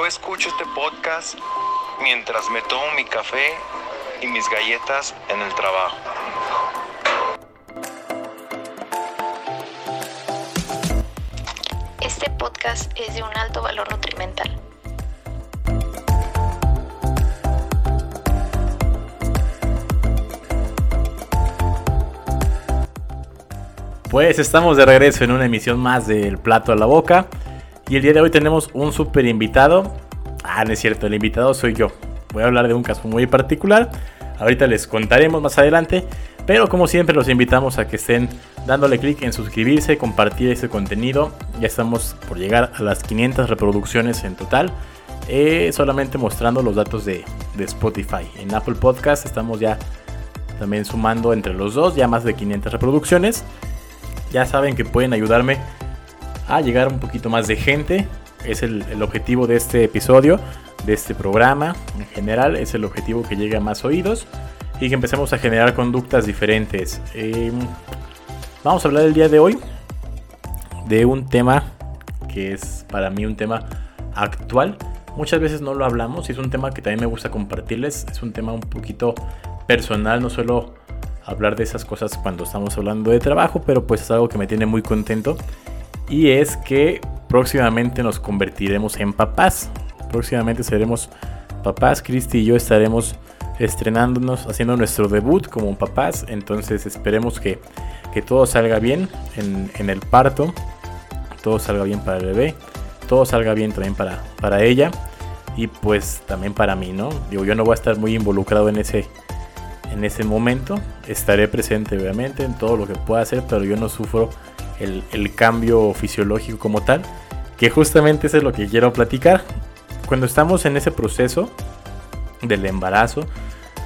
Yo escucho este podcast mientras me tomo mi café y mis galletas en el trabajo. Este podcast es de un alto valor nutrimental. Pues estamos de regreso en una emisión más del Plato a la Boca. Y el día de hoy tenemos un super invitado. Ah, no es cierto, el invitado soy yo. Voy a hablar de un caso muy particular. Ahorita les contaremos más adelante. Pero como siempre los invitamos a que estén dándole clic en suscribirse, compartir este contenido. Ya estamos por llegar a las 500 reproducciones en total. Eh, solamente mostrando los datos de, de Spotify. En Apple Podcast estamos ya también sumando entre los dos ya más de 500 reproducciones. Ya saben que pueden ayudarme a llegar un poquito más de gente. Es el, objetivo de este episodio, de este programa en general. Es el objetivo que llegue a más oídos y que empecemos a generar conductas diferentes. Em, vamos a hablar el día de hoy de un tema que es para mí un tema actual. Muchas veces no lo hablamos y es un tema que también me gusta compartirles. Es un tema un poquito personal, no suelo hablar de esas cosas cuando estamos hablando de trabajo, pero pues es algo que me tiene muy contento. Y es que próximamente nos convertiremos en papás. Próximamente seremos papás. Cristi y yo estaremos estrenándonos, haciendo nuestro debut como papás. Entonces esperemos que, que todo salga bien en, en, el parto. Todo salga bien para el bebé. Todo salga bien también para, para ella. Y pues también para mí, ¿no? Digo, yo no voy a estar muy involucrado en ese, en ese momento. Estaré presente obviamente en todo lo que pueda hacer, pero yo no sufro el, cambio fisiológico como tal, que justamente eso es lo que quiero platicar. Cuando estamos en ese proceso del embarazo,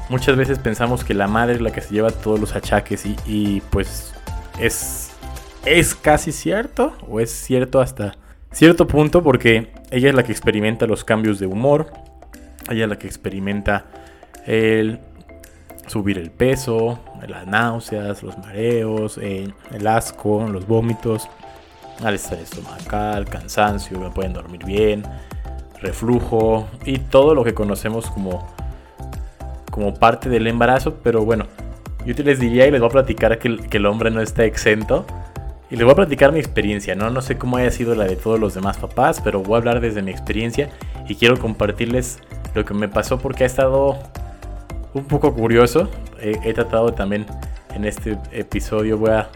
muchas veces pensamos que la madre es la que se lleva todos los achaques y, y pues es, es casi cierto, o es cierto hasta cierto punto, porque ella es la que experimenta los cambios de humor, ella es la que experimenta el subir el peso, las náuseas, los mareos, eh, el asco, los vómitos, malestar estomacal, cansancio, no pueden dormir bien, reflujo y todo lo que conocemos como, como parte del embarazo. Pero bueno, yo te les diría y les voy a platicar que, que el hombre no está exento. Y les voy a platicar mi experiencia, ¿no? No sé cómo haya sido la de todos los demás papás, pero voy a hablar desde mi experiencia y quiero compartirles lo que me pasó porque ha estado un poco curioso. He, tratado también en este episodio, voy a,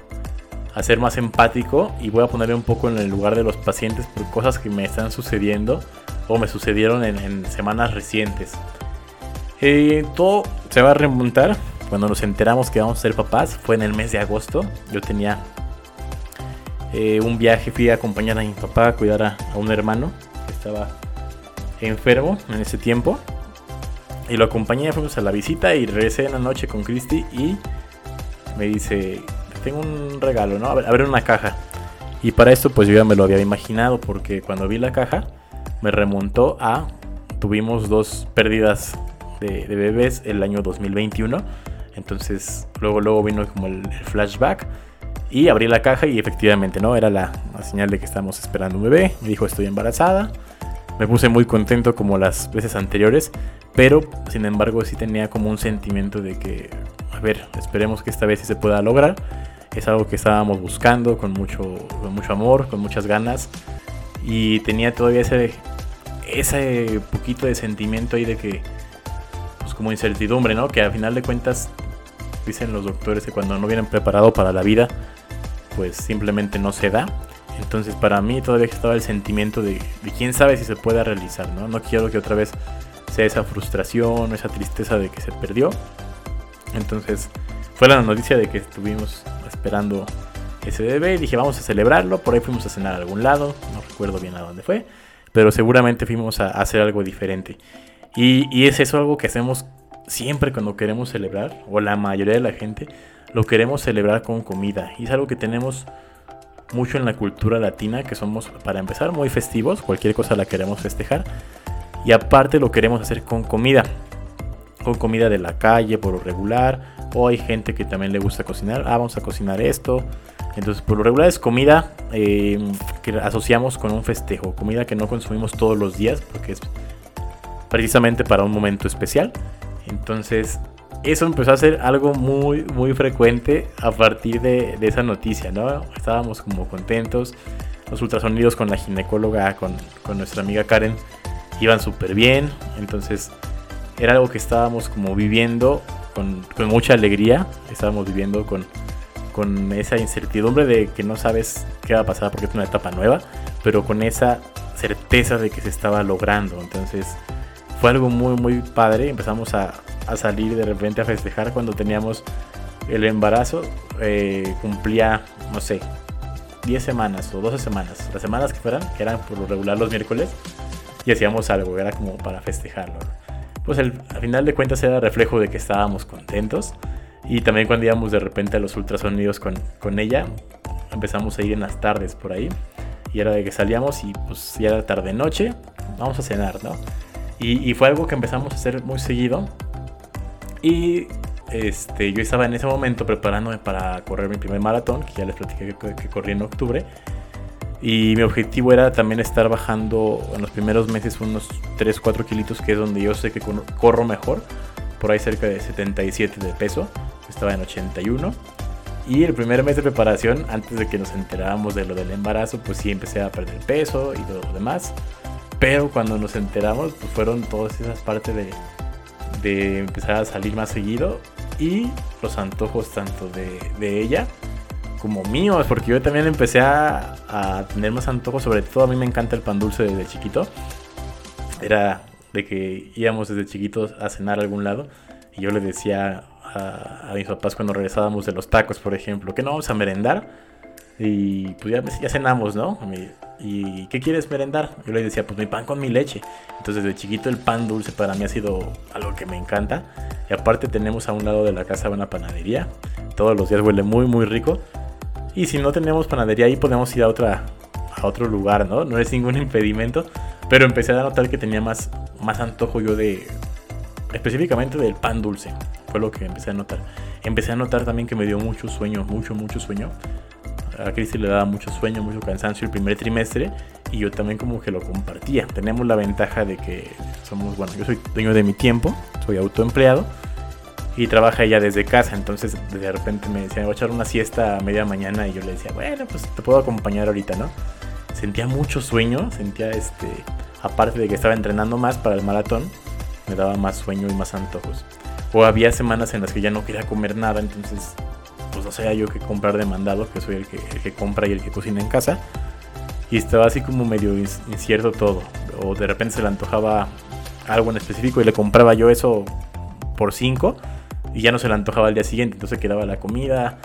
ser más empático y voy a ponerme un poco en el lugar de los pacientes por cosas que me están sucediendo o me sucedieron en, semanas recientes. Eh, todo se va a remontar cuando nos enteramos que vamos a ser papás. Fue en el mes de agosto. Yo tenía eh, un viaje, fui a acompañar a mi papá a cuidar a, a un hermano que estaba enfermo en ese tiempo. Y lo acompañé, fuimos a la visita y regresé en la noche con Christy y me dice, tengo un regalo, ¿no? A ver, una caja. Y para esto pues yo ya me lo había imaginado porque cuando vi la caja me remontó a, tuvimos dos pérdidas de, bebés el año 2021. Entonces luego, luego vino como el, flashback. Y abrí la caja y efectivamente, ¿no? Era la, señal de que estamos esperando un bebé. Me dijo, estoy embarazada. Me puse muy contento como las veces anteriores. Pero, sin embargo, sí tenía como un sentimiento de que, a ver, esperemos que esta vez se pueda lograr. Es algo que estábamos buscando con mucho, mucho amor, con muchas ganas. Y tenía todavía ese, ese poquito de sentimiento ahí de que, pues como incertidumbre, ¿no? Que al final de cuentas, dicen los doctores que cuando no vienen preparados para la vida, pues simplemente no se da. Entonces para mí todavía estaba el sentimiento de, de quién sabe si se pueda realizar, ¿no? No quiero que otra vez esa frustración, esa tristeza de que se perdió. Entonces fue la noticia de que estuvimos esperando ese bebé y dije vamos a celebrarlo, por ahí fuimos a cenar a algún lado, no recuerdo bien a dónde fue, pero seguramente fuimos a, hacer algo diferente. Y, y, es eso algo que hacemos siempre cuando queremos celebrar, o la mayoría de la gente lo queremos celebrar con comida. Y es algo que tenemos mucho en la cultura latina, que somos, para empezar, muy festivos, cualquier cosa la queremos festejar. Y aparte lo queremos hacer con comida. Con comida de la calle por lo regular. O hay gente que también le gusta cocinar. Ah, vamos a cocinar esto. Entonces, por lo regular es comida eh, que asociamos con un festejo, comida que no consumimos todos los días porque es precisamente para un momento especial. Entonces, eso empezó a ser algo muy, muy frecuente a partir de, esa noticia, ¿no? Estábamos como contentos. Los ultrasonidos con la ginecóloga, con, con nuestra amiga Karen, iban súper bien. Entonces, era algo que estábamos como viviendo con, con mucha alegría. Estábamos viviendo con con esa incertidumbre de que no sabes qué va a pasar porque es una etapa nueva, pero con esa certeza de que se estaba logrando. Entonces fue algo muy, muy padre. Empezamos a, a salir de repente a festejar cuando teníamos el embarazo. Eh, cumplía, no sé, 10 semanas o 12 semanas, las semanas que fueran, que eran por lo regular los miércoles, y hacíamos algo, era como para festejarlo. Pues al final de cuentas era reflejo de que estábamos contentos y también cuando íbamos de repente a los ultrasonidos con, con ella, empezamos a ir en las tardes por ahí. Y era de que salíamos y pues ya era tarde noche, vamos a cenar, ¿no? Y, y, fue algo que empezamos a hacer muy seguido. Y este, yo estaba en ese momento preparándome para correr mi primer maratón, que ya les platiqué que, que corrí en octubre. Y mi objetivo era también estar bajando en los primeros meses unos 3-4 kilitos, que es donde yo sé que corro mejor, por ahí cerca de 77 de peso estaba en 81. Y el primer mes de preparación, antes de que nos enterábamos de lo del embarazo, pues sí empecé a perder peso y todo lo demás. Pero cuando nos enteramos, pues fueron todas esas partes de, de empezar a salir más seguido y los antojos tanto de, de ella como míos, porque yo también empecé a, a, tener más antojos, sobre todo a mí me encanta el pan dulce desde chiquito. Era de que íbamos desde chiquitos a cenar a algún lado y yo le decía a, mis papás cuando regresábamos de los tacos, por ejemplo, que no vamos a merendar. Y pues ya, ya cenamos, ¿no? ¿Y qué quieres merendar? Yo le decía, pues mi pan con mi leche. Entonces, de chiquito, el pan dulce para mí ha sido algo que me encanta. Y aparte, tenemos a un lado de la casa una panadería. Todos los días huele muy, muy rico. Y si no tenemos panadería ahí, podemos ir a, otra, a otro lugar, ¿no? No es ningún impedimento. Pero empecé a notar que tenía más, más antojo yo de. específicamente del pan dulce. Fue lo que empecé a notar. Empecé a notar también que me dio mucho sueño, mucho, mucho sueño. A Cristi le daba mucho sueño, mucho cansancio el primer trimestre y yo también como que lo compartía. Tenemos la ventaja de que somos, bueno, yo soy dueño de mi tiempo, soy autoempleado y trabaja ella desde casa, entonces de repente me decía, voy a echar una siesta a media mañana y yo le decía, bueno, pues te puedo acompañar ahorita, ¿no? Sentía mucho sueño, sentía este, aparte de que estaba entrenando más para el maratón, me daba más sueño y más antojos. O había semanas en las que ya no quería comer nada, entonces no sabía yo qué comprar de mandado, que soy el que, el que compra y el que cocina en casa. Y estaba así como medio incierto todo. O de repente se le antojaba algo en específico y le compraba yo eso por 5 y ya no se le antojaba al día siguiente, entonces quedaba la comida.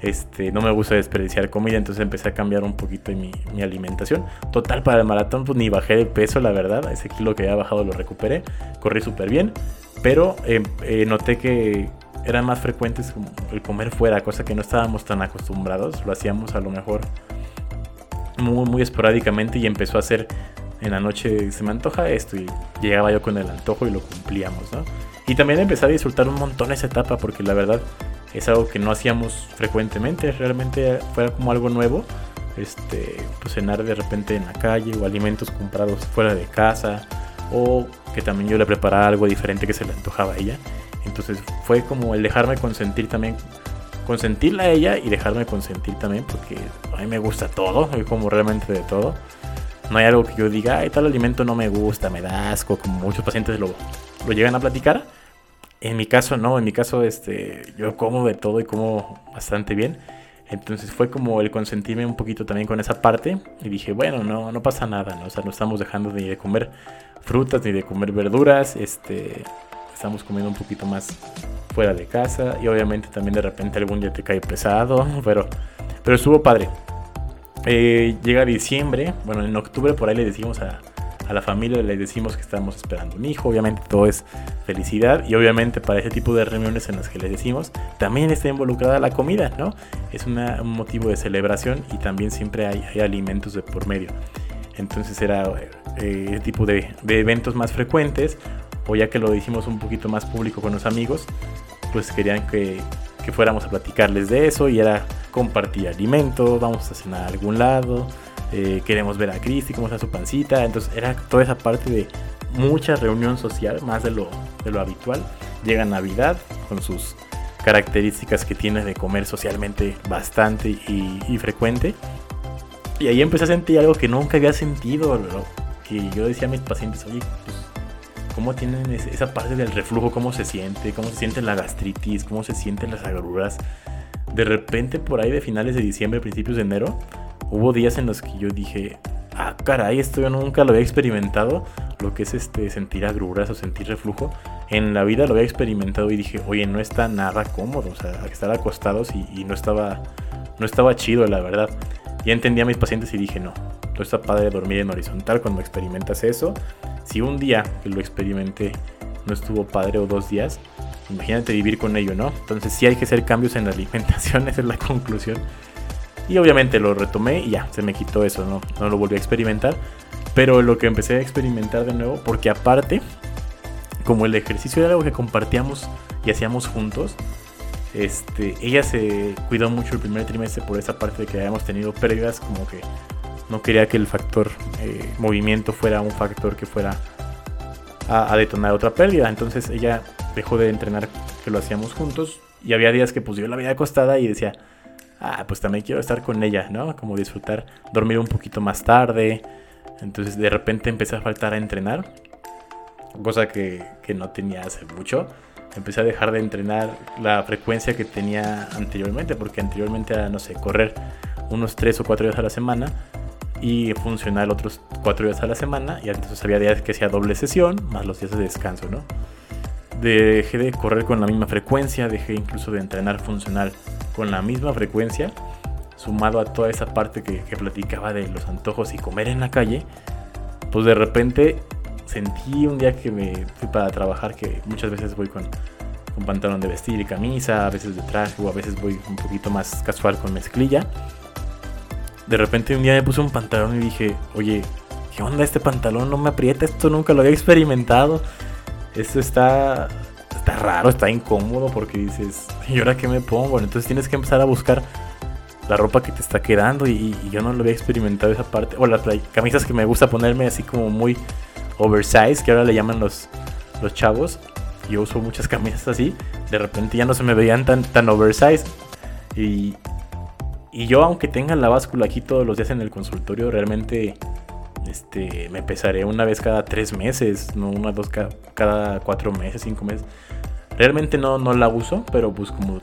Este, no me gusta desperdiciar comida, entonces empecé a cambiar un poquito mi, alimentación. Total, para el maratón, pues ni bajé de peso, la verdad. Ese kilo que había bajado lo recuperé, corrí súper bien. Pero eh, eh, noté que eran más frecuentes el comer fuera, cosa que no estábamos tan acostumbrados. Lo hacíamos a lo mejor muy, muy esporádicamente y empezó a hacer en la noche se me antoja esto y llegaba yo con el antojo y lo cumplíamos, ¿no? Y también empecé a disfrutar un montón esa etapa porque la verdad es algo que no hacíamos frecuentemente, realmente fue como algo nuevo. Este, pues cenar de repente en la calle o alimentos comprados fuera de casa o que también yo le preparaba algo diferente que se le antojaba a ella. Entonces fue como el dejarme consentir también, consentirla a ella y dejarme consentir también porque a mí me gusta todo, soy como realmente de todo. No hay algo que yo diga, ay, tal alimento no me gusta, me da asco, como muchos pacientes lo, lo llegan a platicar. En mi caso no, en mi caso este, yo como de todo y como bastante bien. Entonces fue como el consentirme un poquito también con esa parte y dije, bueno, no, no pasa nada, ¿no? O sea, no estamos dejando ni de comer frutas ni de comer verduras, este, estamos comiendo un poquito más fuera de casa y obviamente también de repente algún día te cae pesado, pero, pero estuvo padre. Eh, llega diciembre, bueno, en octubre por ahí le decimos a, a la familia le decimos que estamos esperando un hijo, obviamente todo es felicidad y obviamente para ese tipo de reuniones en las que les decimos también está involucrada la comida, ¿no? Es un motivo de celebración y también siempre hay, alimentos de por medio. Entonces era eh, ese tipo de, eventos más frecuentes o ya que lo hicimos un poquito más público con los amigos, pues querían que, que fuéramos a platicarles de eso y era compartir alimento, vamos a cenar a algún lado, eh, queremos ver a Cristi, cómo está su pancita. Entonces era toda esa parte de mucha reunión social, más de lo, de lo habitual. Llega Navidad con sus características que tiene de comer socialmente bastante y, frecuente. Y ahí empecé a sentir algo que nunca había sentido, que yo decía a mis pacientes, oye, pues, ¿cómo tienen esa parte del reflujo? ¿Cómo se siente? ¿Cómo se siente la gastritis? ¿Cómo se sienten las agruras? De repente, por ahí de finales de diciembre, principios de enero, hubo días en los que yo dije, ah, caray, esto yo nunca lo había experimentado, lo que es este sentir agruras o sentir reflujo. En la vida lo había experimentado y dije, oye, no está nada cómodo, o sea, estar acostados y, no estaba no estaba chido, la verdad. Ya entendí a mis pacientes y dije, no, todo está padre dormir en horizontal cuando experimentas eso. Si un día que lo experimenté no estuvo padre o dos días, imagínate vivir con ello, ¿no? Entonces sí hay que hacer cambios en la alimentación, esa es la conclusión. Y obviamente lo retomé y ya, se me quitó eso, ¿no? No lo volví a experimentar. Pero lo que empecé a experimentar de nuevo, porque aparte, como el ejercicio era algo que compartíamos y hacíamos juntos, este, ella se cuidó mucho el primer trimestre por esa parte de que habíamos tenido pérdidas, como que no quería que el factor eh, movimiento fuera un factor que fuera a, detonar otra pérdida. Entonces ella dejó de entrenar, que lo hacíamos juntos, y había días que pues yo la veía acostada y decía, ah, pues también quiero estar con ella, ¿no? Como disfrutar, dormir un poquito más tarde. Entonces de repente empecé a faltar a entrenar, cosa que, no tenía hace mucho. Empecé a dejar de entrenar la frecuencia que tenía anteriormente, porque anteriormente era, no sé, correr unos 3 o 4 días a la semana y funcionar otros 4 días a la semana. Y entonces había días que hacía doble sesión, más los días de descanso, ¿no? Dejé de correr con la misma frecuencia, dejé incluso de entrenar funcional con la misma frecuencia, sumado a toda esa parte que, platicaba de los antojos y comer en la calle, pues de repente sentí un día que me fui para trabajar, que muchas veces voy con, con pantalón de vestir y camisa, a veces de traje o a veces voy un poquito más casual con mezclilla. De repente un día me puse un pantalón y dije, oye, ¿qué onda este pantalón? No me aprieta, esto nunca lo había experimentado. Esto está está raro, está incómodo porque dices, ¿y ahora qué me pongo? Entonces tienes que empezar a buscar la ropa que te está quedando y, yo no lo había experimentado esa parte. O las camisas que me gusta ponerme así como muy oversize, que ahora le llaman los, los chavos. Yo uso muchas camisas así. De repente ya no se me veían tan, tan oversize. Y, y yo, aunque tenga la báscula aquí todos los días en el consultorio, realmente este, me pesaré una vez cada tres meses, no una, dos cada, cada cuatro meses, cinco meses. Realmente no, no la uso, pero pues como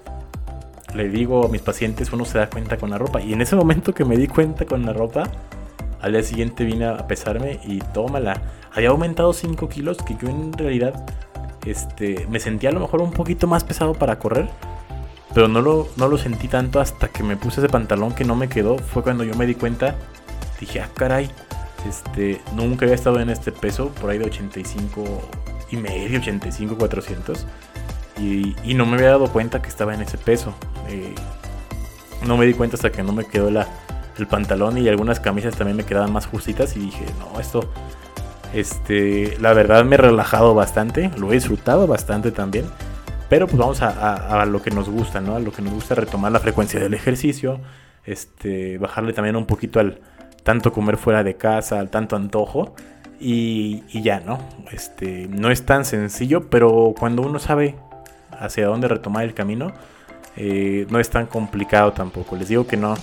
le digo a mis pacientes, uno se da cuenta con la ropa. Y en ese momento que me di cuenta con la ropa, al día siguiente vine a pesarme y tómala. Había aumentado 5 kilos que yo en realidad este, me sentía a lo mejor un poquito más pesado para correr. Pero no lo, no lo sentí tanto hasta que me puse ese pantalón que no me quedó. Fue cuando yo me di cuenta. Dije, ah, caray. Este, nunca había estado en este peso, por ahí de 85 y medio, 85, 400. Y, no me había dado cuenta que estaba en ese peso. Eh, no me di cuenta hasta que no me quedó la, el pantalón y algunas camisas también me quedaban más justitas y dije, no, esto, este, la verdad me he relajado bastante, lo he disfrutado bastante también. Pero pues vamos a, a, lo que nos gusta, ¿no? A lo que nos gusta retomar la frecuencia del ejercicio, este, bajarle también un poquito al tanto comer fuera de casa, al tanto antojo. Y, y, ya, ¿no? Este, no es tan sencillo, pero cuando uno sabe hacia dónde retomar el camino, eh, no es tan complicado tampoco. Les digo que no.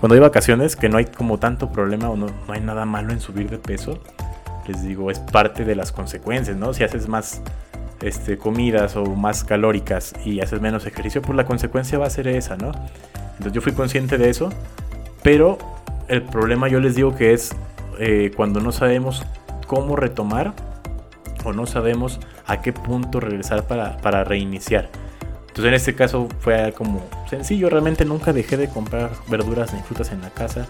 Cuando hay vacaciones, que no hay como tanto problema o no, no hay nada malo en subir de peso, les digo, es parte de las consecuencias, ¿no? Si haces más este, comidas o más calóricas y haces menos ejercicio, pues la consecuencia va a ser esa, ¿no? Entonces yo fui consciente de eso, pero el problema yo les digo que es eh, cuando no sabemos cómo retomar o no sabemos a qué punto regresar para, reiniciar. Entonces en este caso fue como sencillo, realmente nunca dejé de comprar verduras ni frutas en la casa,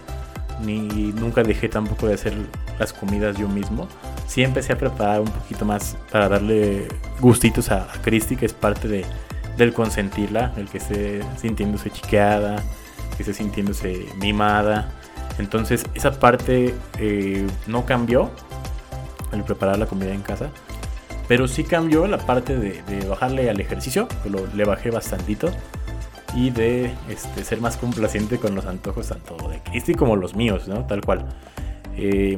ni nunca dejé tampoco de hacer las comidas yo mismo. Sí empecé a preparar un poquito más para darle gustitos a, a que es parte de, del consentirla, el que esté sintiéndose chiqueada, que esté sintiéndose mimada. Entonces esa parte eh, no cambió, el preparar la comida en casa. Pero sí cambió la parte de, bajarle al ejercicio, lo, le bajé bastantito. y de este, ser más complaciente con los antojos tanto de Cristi como los míos, ¿no? Tal cual. Eh,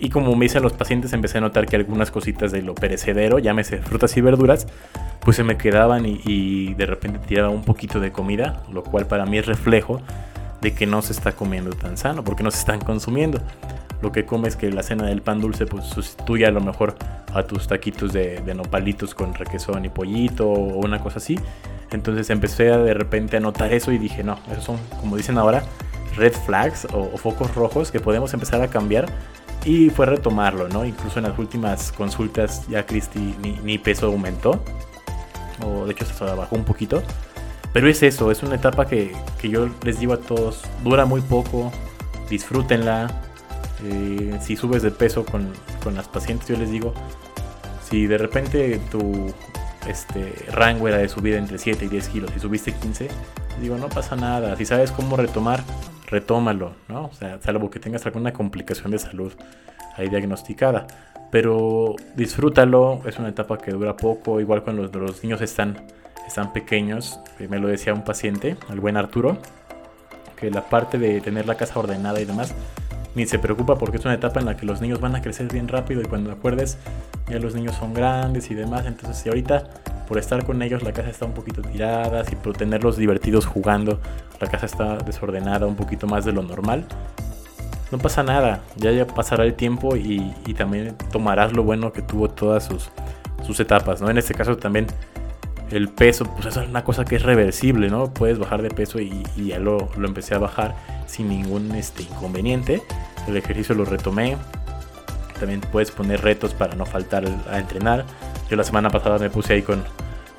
y como me dicen los pacientes, empecé a notar que algunas cositas de lo perecedero, llámese frutas y verduras, pues se me quedaban y, de repente tiraba un poquito de comida, lo cual para mí es reflejo de que no se está comiendo tan sano, porque no se están consumiendo. Lo que comes que la cena del pan dulce pues sustituye a lo mejor a tus taquitos de, nopalitos con requesón y pollito o una cosa así. Entonces empecé a de repente a notar eso y dije, no, esos son, como dicen ahora, red flags o, focos rojos que podemos empezar a cambiar y fue retomarlo, ¿no? Incluso en las últimas consultas ya Cristi ni, peso aumentó, o de hecho se bajó un poquito. Pero es eso, es una etapa que, que yo les digo a todos, dura muy poco, disfrútenla. Eh, si subes de peso con, con, las pacientes, yo les digo, si de repente tu este, rango era de subir entre 7 y 10 kilos y subiste 15, digo, no pasa nada. Si sabes cómo retomar, retómalo, ¿no? O sea, salvo que tengas alguna complicación de salud ahí diagnosticada. Pero disfrútalo, es una etapa que dura poco, igual cuando los, niños están, están pequeños, eh, me lo decía un paciente, el buen Arturo, que la parte de tener la casa ordenada y demás, ni se preocupa porque es una etapa en la que los niños van a crecer bien rápido y cuando acuerdes ya los niños son grandes y demás, entonces si ahorita por estar con ellos la casa está un poquito tirada, y por tenerlos divertidos jugando, la casa está desordenada un poquito más de lo normal. No pasa nada, ya, ya pasará el tiempo y, también tomarás lo bueno que tuvo todas sus, sus etapas, ¿no? En este caso también el peso, pues eso es una cosa que es reversible, ¿no? Puedes bajar de peso y, ya lo, lo, empecé a bajar sin ningún este, inconveniente. El ejercicio lo retomé. También puedes poner retos para no faltar a entrenar. Yo la semana pasada me puse ahí con,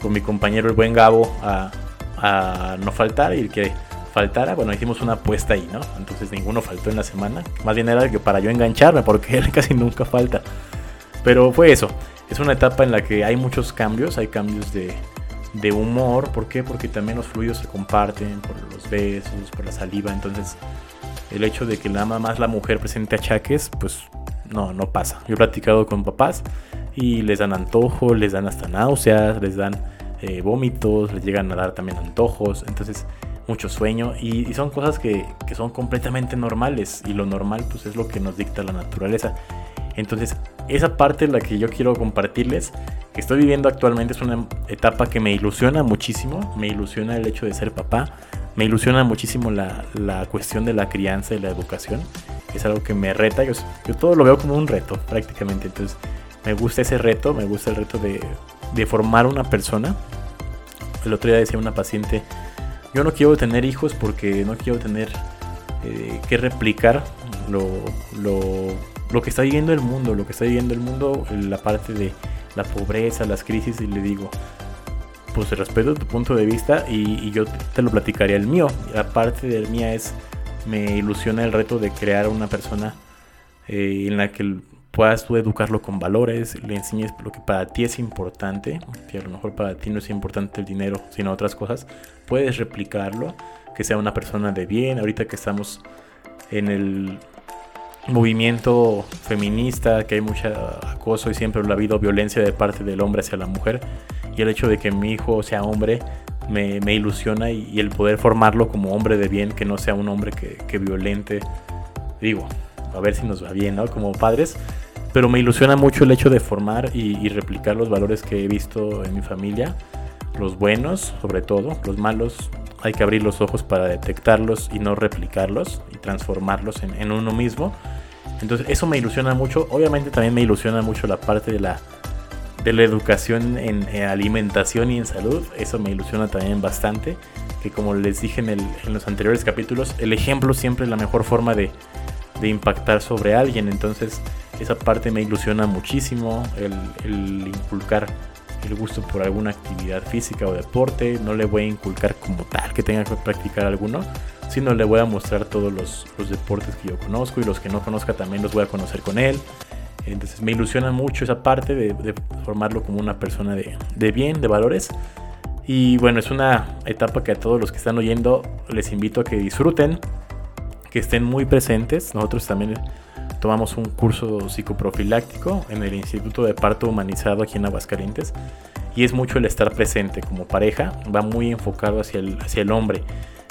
con mi compañero el buen Gabo a, a no faltar y el que faltara, bueno, hicimos una apuesta ahí, ¿no? Entonces ninguno faltó en la semana. Más bien era que para yo engancharme, porque él casi nunca falta. Pero fue eso. Es una etapa en la que hay muchos cambios, hay cambios de, de humor. ¿Por qué? Porque también los fluidos se comparten por los besos, por la saliva. Entonces, el hecho de que nada más la mujer presente achaques, pues no, no pasa. Yo he platicado con papás y les dan antojo, les dan hasta náuseas, les dan eh, vómitos, les llegan a dar también antojos, entonces mucho sueño y, son cosas que, que, son completamente normales y lo normal pues es lo que nos dicta la naturaleza. Entonces esa parte es la que yo quiero compartirles, que estoy viviendo actualmente es una etapa que me ilusiona muchísimo, me ilusiona el hecho de ser papá, me ilusiona muchísimo la, la cuestión de la crianza y la educación, es algo que me reta, yo, yo todo lo veo como un reto prácticamente, entonces me gusta ese reto, me gusta el reto de, de formar una persona. El otro día decía una paciente, yo no quiero tener hijos porque no quiero tener eh, que replicar lo, lo, lo, que está viviendo el mundo, lo que está viviendo el mundo, la parte de la pobreza, las crisis, y le digo, pues respeto tu punto de vista y, yo te lo platicaría el mío. La parte del mía es, me ilusiona el reto de crear una persona eh, en la que puedas tú educarlo con valores, le enseñes lo que para ti es importante, que a lo mejor para ti no es importante el dinero, sino otras cosas, puedes replicarlo, que sea una persona de bien, ahorita que estamos en el movimiento feminista, que hay mucho acoso y siempre ha habido violencia de parte del hombre hacia la mujer, y el hecho de que mi hijo sea hombre me, ilusiona y, el poder formarlo como hombre de bien, que no sea un hombre que, que violente, digo, a ver si nos va bien, ¿no? Como padres, pero me ilusiona mucho el hecho de formar y, replicar los valores que he visto en mi familia, los buenos sobre todo, los malos. Hay que abrir los ojos para detectarlos y no replicarlos y transformarlos en, uno mismo. Entonces eso me ilusiona mucho, obviamente también me ilusiona mucho la parte de la, de la educación en, alimentación y en salud, eso me ilusiona también bastante, que como les dije en, en los anteriores capítulos, el ejemplo siempre es la mejor forma de, de impactar sobre alguien. Entonces esa parte me ilusiona muchísimo, el, inculcar el gusto por alguna actividad física o deporte. No le voy a inculcar como tal que tenga que practicar alguno, sino le voy a mostrar todos los, deportes que yo conozco y los que no conozca también los voy a conocer con él. Entonces me ilusiona mucho esa parte de, formarlo como una persona de, de, bien, de valores. Y bueno, es una etapa que a todos los que están oyendo les invito a que disfruten, que estén muy presentes. Nosotros también tomamos un curso psicoprofiláctico en el Instituto de Parto Humanizado aquí en Aguascalientes. y es mucho el estar presente como pareja, va muy enfocado hacia el, hacia el hombre.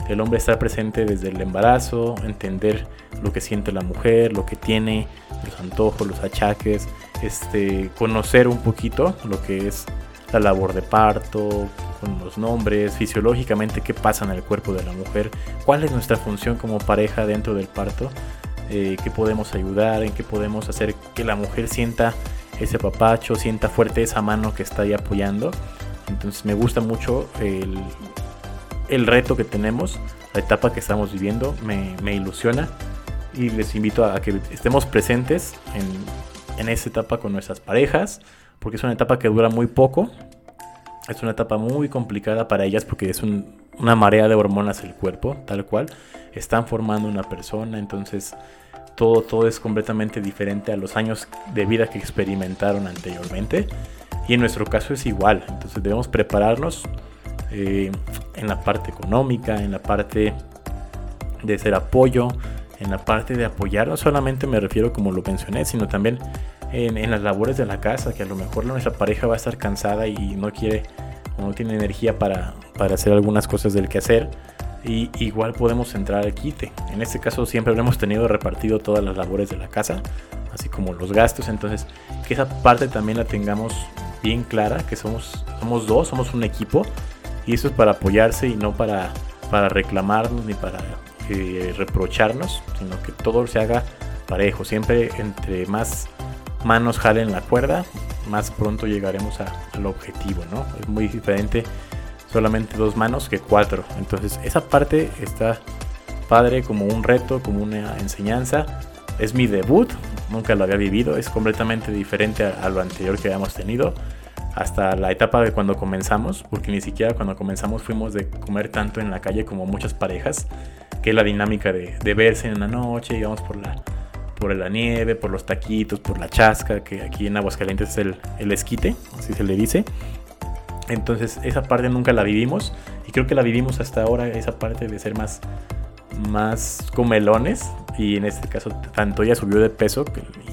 El hombre estar presente desde el embarazo, entender lo que siente la mujer, lo que tiene, los antojos, los achaques, este, conocer un poquito lo que es la labor de parto, con los nombres, fisiológicamente qué pasa en el cuerpo de la mujer, cuál es nuestra función como pareja dentro del parto, eh, qué podemos ayudar, en qué podemos hacer que la mujer sienta ese papacho, sienta fuerte esa mano que está ahí apoyando. Entonces me gusta mucho el, el reto que tenemos, la etapa que estamos viviendo, me, ilusiona y les invito a, que estemos presentes en, en esa etapa con nuestras parejas, porque es una etapa que dura muy poco, es una etapa muy complicada para ellas porque es una marea de hormonas el cuerpo, tal cual, están formando una persona, entonces todo, todo es completamente diferente a los años de vida que experimentaron anteriormente. Y en nuestro caso es igual, entonces debemos prepararnos eh, en la parte económica, en la parte de ser apoyo, en la parte de apoyar, no solamente me refiero como lo mencioné, sino también en, las labores de la casa, que a lo mejor nuestra pareja va a estar cansada y no quiere o no tiene energía para, para hacer algunas cosas del que hacer. Y igual podemos entrar al quite. En este caso siempre hemos tenido repartido todas las labores de la casa, así como los gastos. Entonces, que esa parte también la tengamos bien clara, que somos, somos dos, somos un equipo y eso es para apoyarse y no para, para reclamarnos ni para eh, reprocharnos, sino que todo se haga parejo. Siempre entre más manos jalen la cuerda, más pronto llegaremos al objetivo, ¿no? Es muy diferente solamente dos manos que cuatro. Entonces esa parte está padre como un reto, como una enseñanza. Es mi debut, nunca lo había vivido, es completamente diferente a lo anterior que habíamos tenido hasta la etapa de cuando comenzamos, porque ni siquiera cuando comenzamos fuimos de comer tanto en la calle como muchas parejas, que es la dinámica de, verse en la noche, íbamos por la, por la nieve, por los taquitos, por la chasca, que aquí en Aguascalientes es el, el esquite, así se le dice. Entonces esa parte nunca la vivimos y creo que la vivimos hasta ahora, esa parte de ser más, más comelones y en este caso tanto ella subió de peso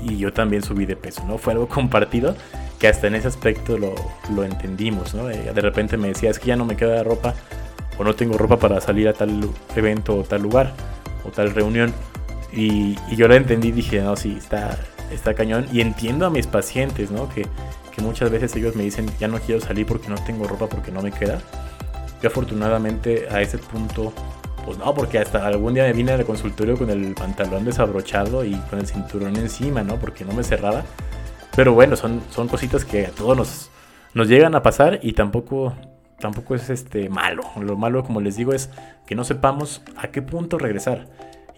y yo también subí de peso, ¿no? Fue algo compartido que hasta en ese aspecto lo, lo entendimos, ¿no? De, repente me decía, es que ya no me queda ropa o no tengo ropa para salir a tal evento o tal lugar o tal reunión. Y, yo lo entendí y dije, no, sí, está, está cañón. Y entiendo a mis pacientes, ¿no? Que, que muchas veces ellos me dicen, ya no quiero salir porque no tengo ropa, porque no me queda. Yo afortunadamente a ese punto, pues no, porque hasta algún día me vine al consultorio con el pantalón desabrochado y con el cinturón encima, ¿no? Porque no me cerraba. Pero bueno, son, son cositas que a todos nos, nos llegan a pasar y tampoco, tampoco es este malo. Lo malo, como les digo, es que no sepamos a qué punto regresar.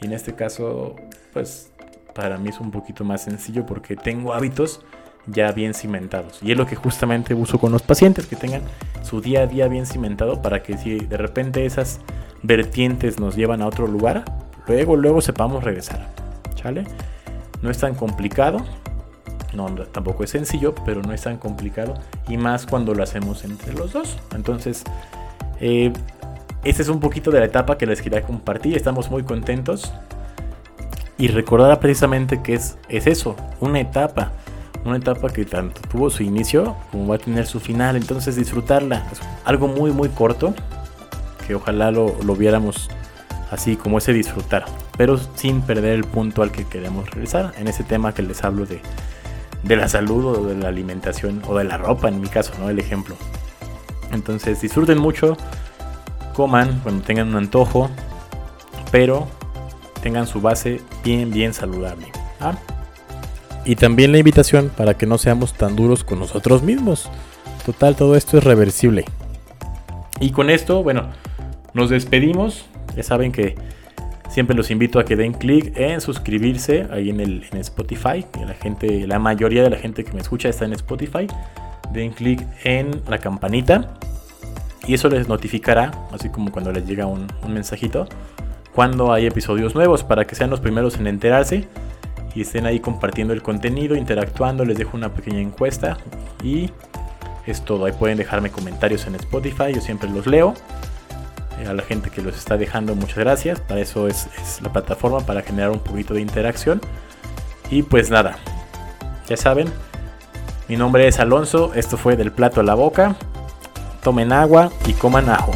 Y en este caso, pues para mí es un poquito más sencillo porque tengo hábitos ya bien cimentados. Y es lo que justamente uso con los pacientes, que tengan su día a día bien cimentado para que si de repente esas vertientes nos llevan a otro lugar, luego, luego sepamos regresar. ¿Chale? No es tan complicado, no, tampoco es sencillo, pero no es tan complicado. Y más cuando lo hacemos entre los dos. Entonces, eh, este es un poquito de la etapa que les quería compartir. Estamos muy contentos. Y recordar precisamente que es, es eso, una etapa. Una etapa que tanto tuvo su inicio como va a tener su final. Entonces disfrutarla. Algo muy, muy corto. Que ojalá lo, lo viéramos así como ese disfrutar. Pero sin perder el punto al que queremos regresar. En ese tema que les hablo de de la salud o de la alimentación o de la ropa en mi caso, ¿no? El ejemplo. Entonces disfruten mucho, coman cuando tengan un antojo, pero tengan su base bien, bien saludable. ¿ah? Y también la invitación para que no seamos tan duros con nosotros mismos. Total, todo esto es reversible. Y con esto, bueno, nos despedimos. Ya saben que Siempre los invito a que den clic en suscribirse ahí en, el, en Spotify. La, gente, la mayoría de la gente que me escucha está en Spotify. Den clic en la campanita y eso les notificará, así como cuando les llega un, un mensajito, cuando hay episodios nuevos para que sean los primeros en enterarse y estén ahí compartiendo el contenido, interactuando. Les dejo una pequeña encuesta y es todo. Ahí pueden dejarme comentarios en Spotify, yo siempre los leo a la gente que los está dejando, muchas gracias. Para eso es, la plataforma, para generar un poquito de interacción. Y pues nada, ya saben, Mi nombre es Alonso, esto fue del plato a la boca. Tomen agua y coman ajo.